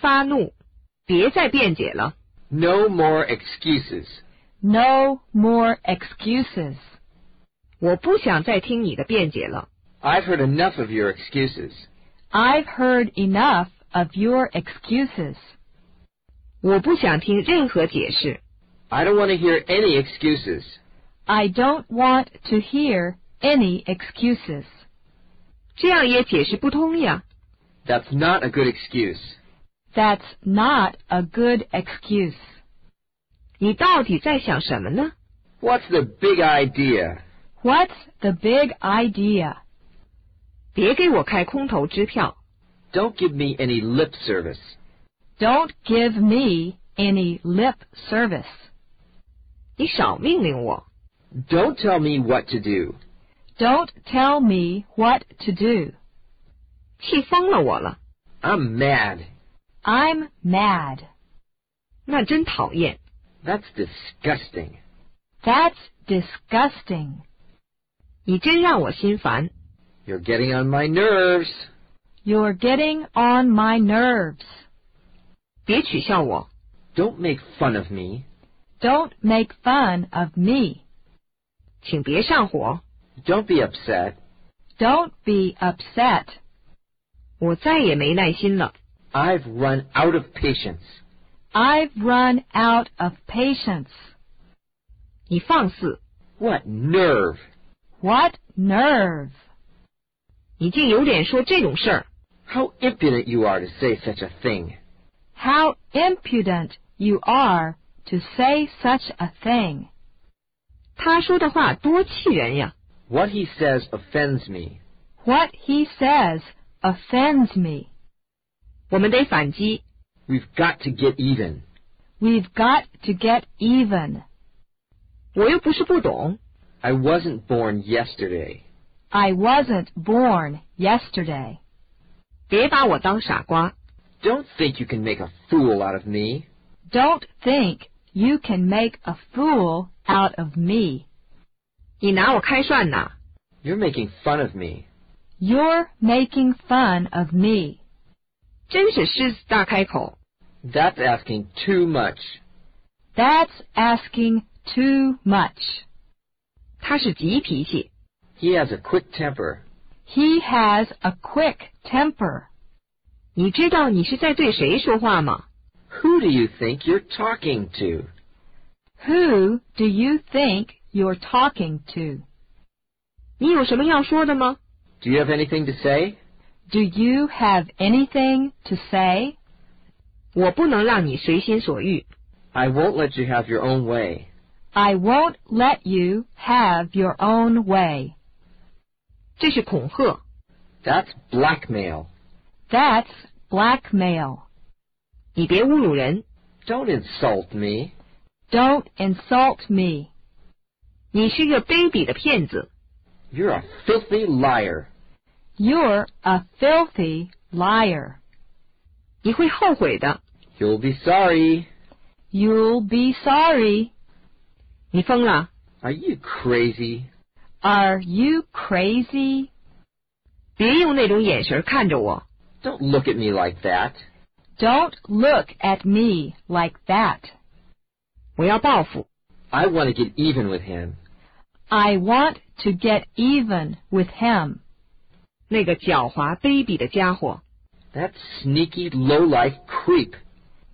发怒，别再辩解了。 No more excuses. No more excuses. 我不想再听你的辩解了。 I've heard enough of your excuses. I've heard enough of your excuses. 我不想听任何解释。 I don't want to hear any excuses. I don't want to hear any excuses. 这样也解释不通呀。 That's not a good excuse. That's not a good excuse. 你到底在想什么呢？ What's the big idea? What's the big idea? 别给我开空头支票。 Don't give me any lip service. Don't give me any lip service. 你少命令我。 Don't tell me what to do. Don't tell me what to do. 气疯了我了。 I'm mad. I'm mad. 那真讨厌。 That's disgusting. That's disgusting. 你真让我心烦。 You're getting on my nerves. You're getting on my nerves. 别取笑我。 Don't make fun of me. Don't make fun of me. 请别上火。 Don't be upset. Don't be upset. 我再也没耐心了。 I've run out of patience. I've run out of patience. 你放肆！ What nerve! What nerve! 你竟有脸说这种事儿！ How impudent you are to say such a thing. How impudent you are to say such a thing. 他说的话多气人呀！ What he says offends me. What he says offends me. 我们得反击。 We've got to get even. We've got to get even. 我又不是不懂。 I wasn't born yesterday. I wasn't born yesterday. 别把我当傻瓜。 Don't think you can make a fool out of me. Don't think you can make a fool out of me. 你拿我开涮呐！ You're making fun of me. You're making fun of me. 真是狮子大开口。 That's asking too much. That's asking too much. 他是急脾气。 He has a quick temper. He has a quick temper. 你知道你是在对谁说话吗？ Who do you think you're talking to? Who do you think you're talking to? 你有什么要说的吗？ Do you have anything to say? Do you have anything to say? 我不能让你随心所欲。 I won't let you have your own way. I won't let you have your own way. 这是恐吓。 That's blackmail. That's blackmail. 你别侮辱人。 Don't insult me. Don't insult me. 你是个卑鄙的骗子。 You're a filthy liar. You're a filthy liar. 你会后悔的。 You'll be sorry. You'll be sorry. 你疯了？ Are you crazy? Are you crazy? 别用那种眼神看着我。 Don't look at me like that. Don't look at me like that. 我要报复。 I want to get even with him. I want to get even with him. 那个狡猾卑鄙的家伙。 That sneaky lowlife creep.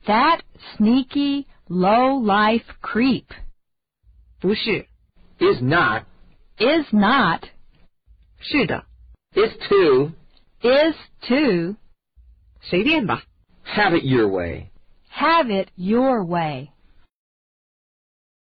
That sneaky, low-life creep 不是， Is not. is not, 是的， Is to. is to, 随便吧。 Have it your way. have it your way.